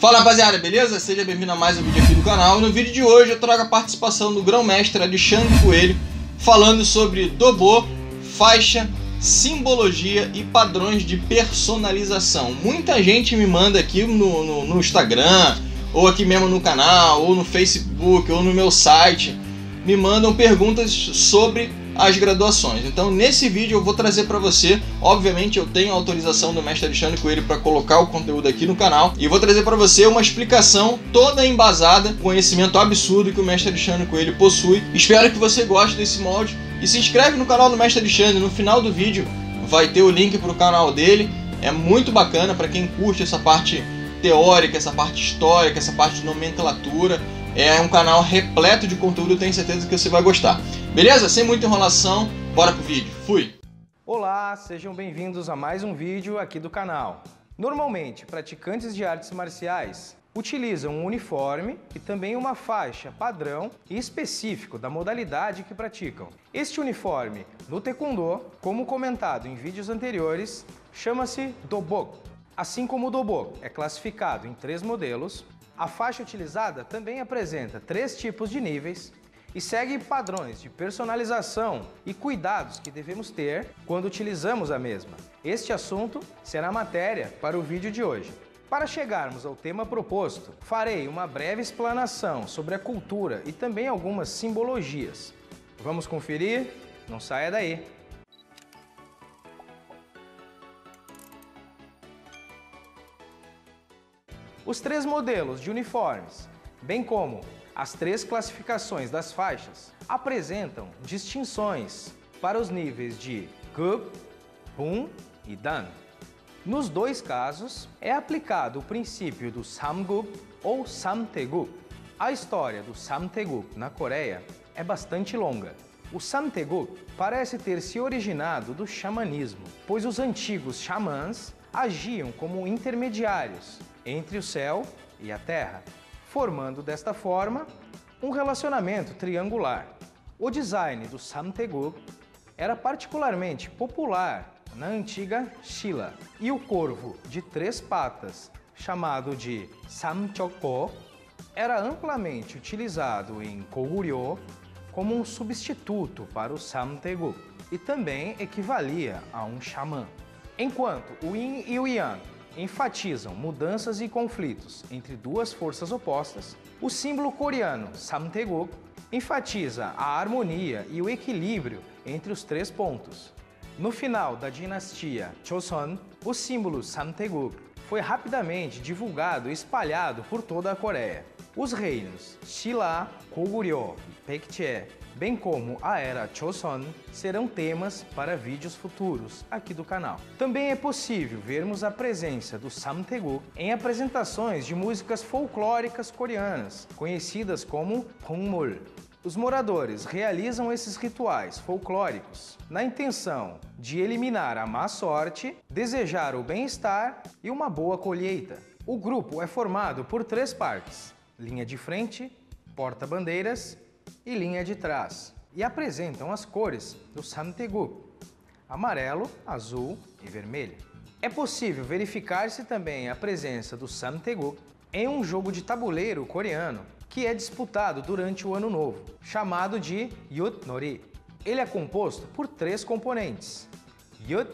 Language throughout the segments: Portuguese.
Fala rapaziada, beleza? Seja bem-vindo a mais um vídeo aqui do canal. No vídeo de hoje eu trago a participação do grão-mestre Alexandre Coelho falando sobre Dobô, faixa, simbologia e padrões de personalização. Muita gente me manda aqui no, no, no Instagram, ou aqui mesmo no canal, ou no Facebook, ou no meu site, me mandam perguntas sobre as graduações. Então, nesse vídeo eu vou trazer para você, obviamente eu tenho autorização do mestre Alexandre Coelho para colocar o conteúdo aqui no canal, e vou trazer para você uma explicação toda embasada, conhecimento absurdo que o mestre Alexandre Coelho possui. Espero que você goste desse molde e se inscreve no canal do mestre Alexandre. No final do vídeo vai ter o link para o canal dele. É muito bacana para quem curte essa parte teórica, essa parte histórica, essa parte de nomenclatura. É um canal repleto de conteúdo, tenho certeza que você vai gostar. Beleza? Sem muita enrolação, bora pro vídeo. Fui! Olá, sejam bem-vindos a mais um vídeo aqui do canal. Normalmente, praticantes de artes marciais utilizam um uniforme e também uma faixa padrão e específico da modalidade que praticam. Este uniforme no Taekwondo, como comentado em vídeos anteriores, chama-se Dobok. Assim como o Dobok é classificado em três modelos, a faixa utilizada também apresenta três tipos de níveis e segue padrões de personalização e cuidados que devemos ter quando utilizamos a mesma. Este assunto será matéria para o vídeo de hoje. Para chegarmos ao tema proposto, farei uma breve explanação sobre a cultura e também algumas simbologias. Vamos conferir? Não saia daí! Os três modelos de uniformes, bem como as três classificações das faixas, apresentam distinções para os níveis de Gup, Bum e Dan. Nos dois casos, é aplicado o princípio do Samgup ou Samtegup. A história do Samtegup na Coreia é bastante longa. O Samtegup parece ter se originado do xamanismo, pois os antigos xamãs agiam como intermediários entre o céu e a terra, formando desta forma um relacionamento triangular. O design do Samteguk era particularmente popular na antiga Shila e o corvo de três patas, chamado de Samchokpo, era amplamente utilizado em Koguryo como um substituto para o Samteguk e também equivalia a um xamã. Enquanto o Yin e o Yang enfatizam mudanças e conflitos entre duas forças opostas, o símbolo coreano Samtaeguk enfatiza a harmonia e o equilíbrio entre os três pontos. No final da dinastia Joseon, o símbolo Samtaeguk foi rapidamente divulgado e espalhado por toda a Coreia. Os reinos Shilla, Koguryo e Baekje bem como a era Choson, serão temas para vídeos futuros aqui do canal. Também é possível vermos a presença do Samtaeguk em apresentações de músicas folclóricas coreanas, conhecidas como Pongmul. Os moradores realizam esses rituais folclóricos na intenção de eliminar a má sorte, desejar o bem-estar e uma boa colheita. O grupo é formado por três partes: linha de frente, porta-bandeiras e linha de trás e apresentam as cores do Samtegu, amarelo, azul e vermelho. É possível verificar-se também a presença do Samtegu em um jogo de tabuleiro coreano que é disputado durante o Ano Novo, chamado de Yut Nori. Ele é composto por três componentes: Yut,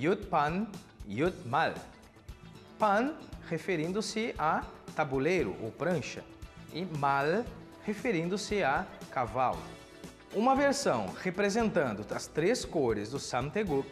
Yut Pan, Yut Mal. Pan referindo-se a tabuleiro ou prancha e Mal referindo-se a cavalo. Uma versão representando as três cores do Samteguk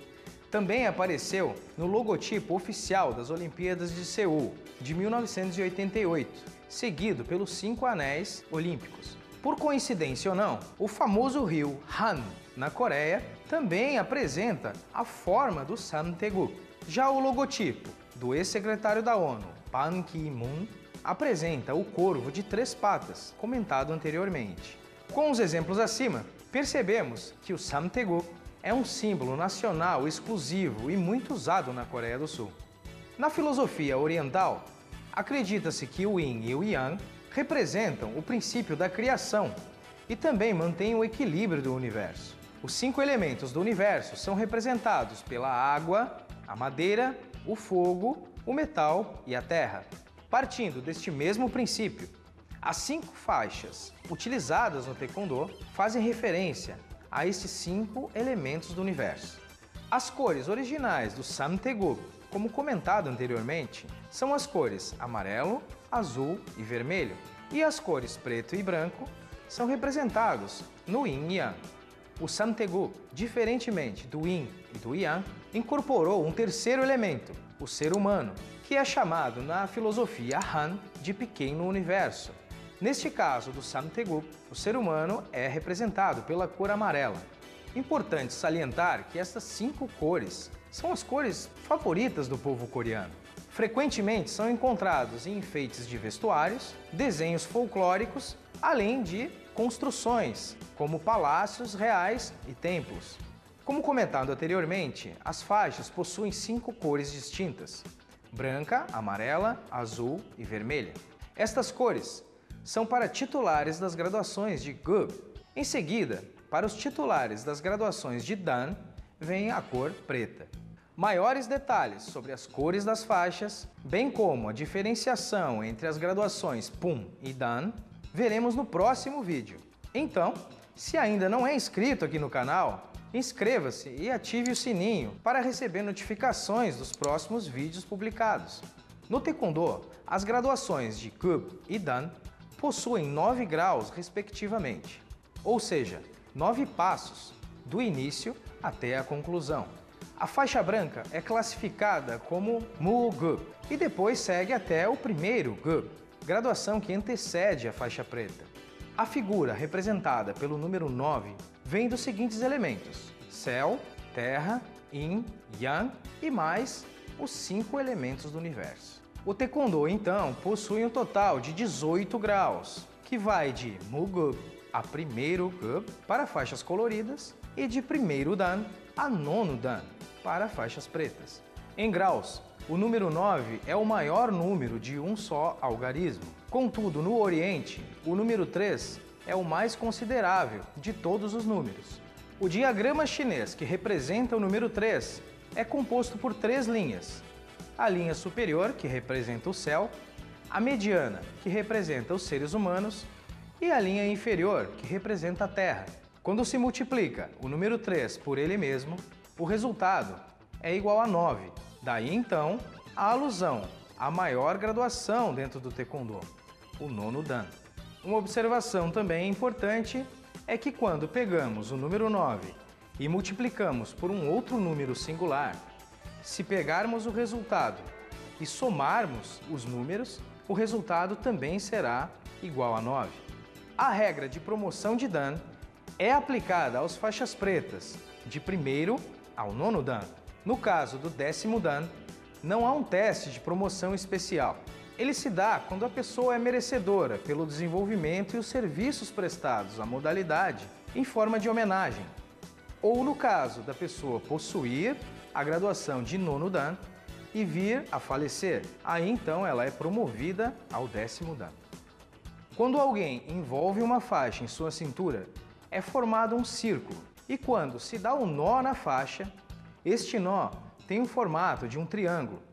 também apareceu no logotipo oficial das Olimpíadas de Seul de 1988, seguido pelos cinco anéis olímpicos. Por coincidência ou não, o famoso rio Han, na Coreia, também apresenta a forma do Samteguk. Já o logotipo do ex-secretário da ONU, Ban Ki-moon, apresenta o corvo de três patas, comentado anteriormente. Com os exemplos acima, percebemos que o Samtegu é um símbolo nacional exclusivo e muito usado na Coreia do Sul. Na filosofia oriental, acredita-se que o Yin e o Yang representam o princípio da criação e também mantêm o equilíbrio do universo. Os cinco elementos do universo são representados pela água, a madeira, o fogo, o metal e a terra. Partindo deste mesmo princípio, as cinco faixas utilizadas no Taekwondo fazem referência a estes cinco elementos do universo. As cores originais do Samteguk, como comentado anteriormente, são as cores amarelo, azul e vermelho, e as cores preto e branco são representados no Yin Yang. O Samtegu, diferentemente do Yin e do Yang, incorporou um terceiro elemento, o ser humano, que é chamado na filosofia Han de pequeno universo. Neste caso do Samtegu, o ser humano é representado pela cor amarela. Importante salientar que estas cinco cores são as cores favoritas do povo coreano. Frequentemente são encontrados em enfeites de vestuários, desenhos folclóricos, além de construções, como palácios reais e templos. Como comentado anteriormente, as faixas possuem cinco cores distintas: branca, amarela, azul e vermelha. Estas cores são para titulares das graduações de GUB. Em seguida, para os titulares das graduações de Dan, vem a cor preta. Maiores detalhes sobre as cores das faixas, bem como a diferenciação entre as graduações PUM e DAN, veremos no próximo vídeo. Então, se ainda não é inscrito aqui no canal, inscreva-se e ative o sininho para receber notificações dos próximos vídeos publicados. No Taekwondo, as graduações de Kub e Dan possuem 9 graus respectivamente, ou seja, 9 passos, do início até a conclusão. A faixa branca é classificada como Mu-Gu e depois segue até o primeiro Gu, graduação que antecede a faixa preta. A figura representada pelo número 9 vem dos seguintes elementos: céu, terra, yin, yang e mais os cinco elementos do universo. O Taekwondo, então, possui um total de 18 graus, que vai de Mugu a primeiro Gu para faixas coloridas e de primeiro Dan a nono Dan para faixas pretas. Em graus, o número 9 é o maior número de um só algarismo. Contudo, no Oriente, o número 3 é o mais considerável de todos os números. O diagrama chinês que representa o número 3 é composto por três linhas. A linha superior, que representa o céu, a mediana, que representa os seres humanos, e a linha inferior, que representa a Terra. Quando se multiplica o número 3 por ele mesmo, o resultado é igual a 9. Daí então a alusão à maior graduação dentro do Taekwondo, o nono Dan. Uma observação também importante é que quando pegamos o número 9 e multiplicamos por um outro número singular, se pegarmos o resultado e somarmos os números, o resultado também será igual a 9. A regra de promoção de Dan é aplicada aos faixas pretas de primeiro ao nono Dan. No caso do décimo Dan, não há um teste de promoção especial. Ele se dá quando a pessoa é merecedora pelo desenvolvimento e os serviços prestados à modalidade em forma de homenagem. Ou no caso da pessoa possuir a graduação de nono Dan e vir a falecer, aí então ela é promovida ao décimo Dan. Quando alguém envolve uma faixa em sua cintura, é formado um círculo e quando se dá um nó na faixa, este nó tem o formato de um triângulo.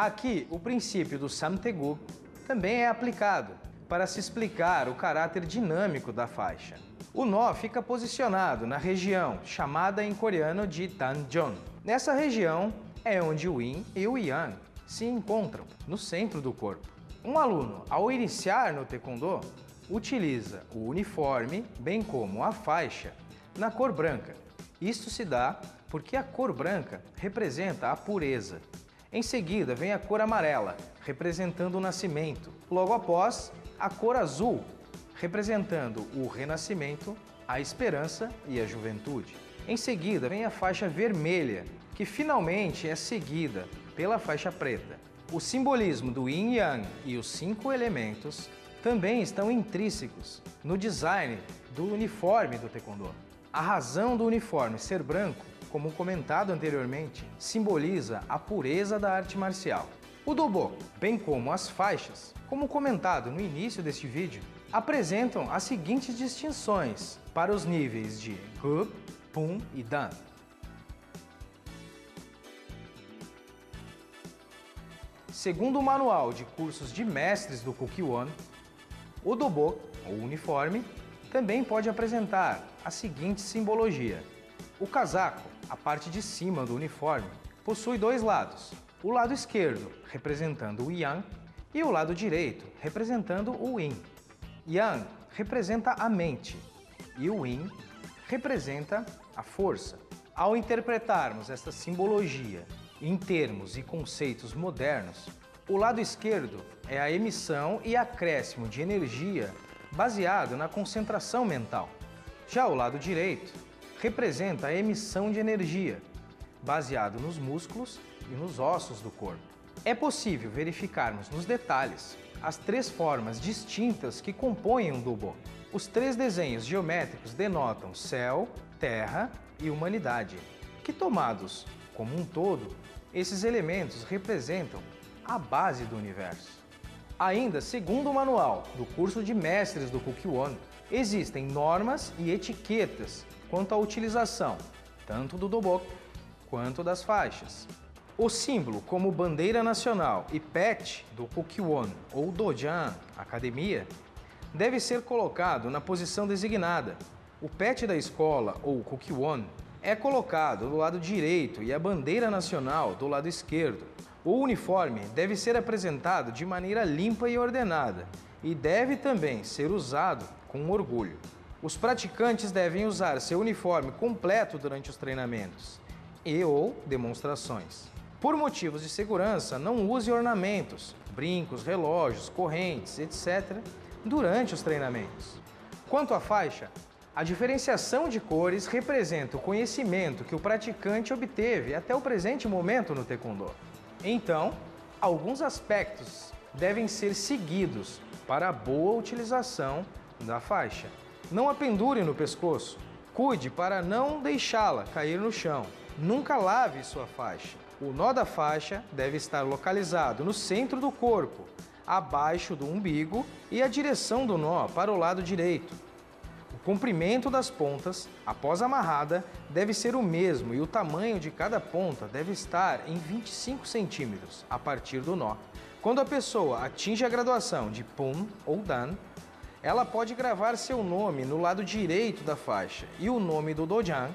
Aqui, o princípio do Samtegu também é aplicado para se explicar o caráter dinâmico da faixa. O nó fica posicionado na região chamada em coreano de Danjon. Nessa região é onde o Yin e o Yang se encontram, no centro do corpo. Um aluno, ao iniciar no Taekwondo, utiliza o uniforme, bem como a faixa, na cor branca. Isto se dá porque a cor branca representa a pureza. Em seguida vem a cor amarela, representando o nascimento. Logo após, a cor azul, representando o renascimento, a esperança e a juventude. Em seguida vem a faixa vermelha, que finalmente é seguida pela faixa preta. O simbolismo do Yin Yang e os cinco elementos também estão intrínsecos no design do uniforme do Taekwondo. A razão do uniforme ser branco, como comentado anteriormente, simboliza a pureza da arte marcial. O Dobo, bem como as faixas, como comentado no início deste vídeo, apresentam as seguintes distinções para os níveis de Hub, Pum e Dan. Segundo o manual de cursos de mestres do Kukiwon, o dobo, ou uniforme, também pode apresentar a seguinte simbologia. O casaco, a parte de cima do uniforme, possui dois lados. O lado esquerdo, representando o Yang, e o lado direito, representando o Yin. Yang representa a mente e o Yin representa a força. Ao interpretarmos esta simbologia em termos e conceitos modernos, o lado esquerdo é a emissão e acréscimo de energia baseado na concentração mental. Já o lado direito representa a emissão de energia, baseado nos músculos e nos ossos do corpo. É possível verificarmos nos detalhes as três formas distintas que compõem um Dubo. Os três desenhos geométricos denotam céu, terra e humanidade, que tomados como um todo, esses elementos representam a base do universo. Ainda segundo o manual do curso de mestres do Kukiwon, existem normas e etiquetas quanto à utilização tanto do dobok quanto das faixas. O símbolo como bandeira nacional e pet do Kukiwon ou Dojan, academia, deve ser colocado na posição designada. O pet da escola ou Kukiwon é colocado do lado direito e a bandeira nacional do lado esquerdo. O uniforme deve ser apresentado de maneira limpa e ordenada e deve também ser usado com orgulho. Os praticantes devem usar seu uniforme completo durante os treinamentos e ou demonstrações. Por motivos de segurança, não use ornamentos, brincos, relógios, correntes, etc., durante os treinamentos. Quanto à faixa, a diferenciação de cores representa o conhecimento que o praticante obteve até o presente momento no Taekwondo. Então, alguns aspectos devem ser seguidos para a boa utilização da faixa. Não a pendure no pescoço. Cuide para não deixá-la cair no chão. Nunca lave sua faixa. O nó da faixa deve estar localizado no centro do corpo, abaixo do umbigo e a direção do nó para o lado direito. O comprimento das pontas, após amarrada, deve ser o mesmo e o tamanho de cada ponta deve estar em 25 centímetros a partir do nó. Quando a pessoa atinge a graduação de Pum ou Dan, ela pode gravar seu nome no lado direito da faixa e o nome do Dojan,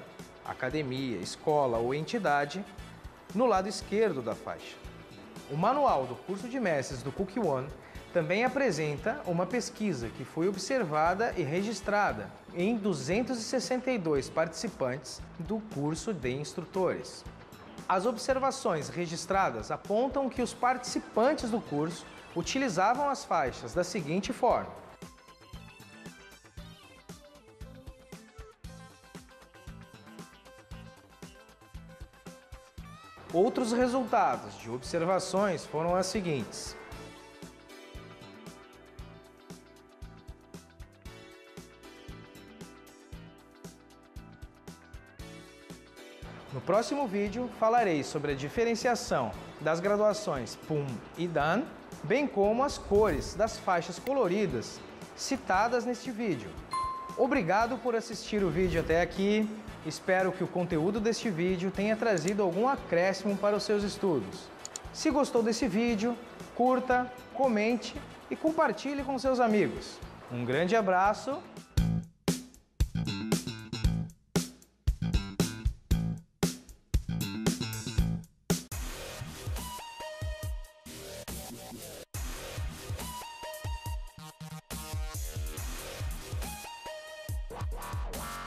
academia, escola ou entidade, no lado esquerdo da faixa. O manual do curso de mestres do One também apresenta uma pesquisa que foi observada e registrada em 262 participantes do curso de instrutores. As observações registradas apontam que os participantes do curso utilizavam as faixas da seguinte forma: Outros resultados de observações foram as seguintes. Próximo vídeo falarei sobre a diferenciação das graduações PUM e DAN, bem como as cores das faixas coloridas citadas neste vídeo. Obrigado por assistir o vídeo até aqui. Espero que o conteúdo deste vídeo tenha trazido algum acréscimo para os seus estudos. Se gostou desse vídeo, curta, comente e compartilhe com seus amigos. Um grande abraço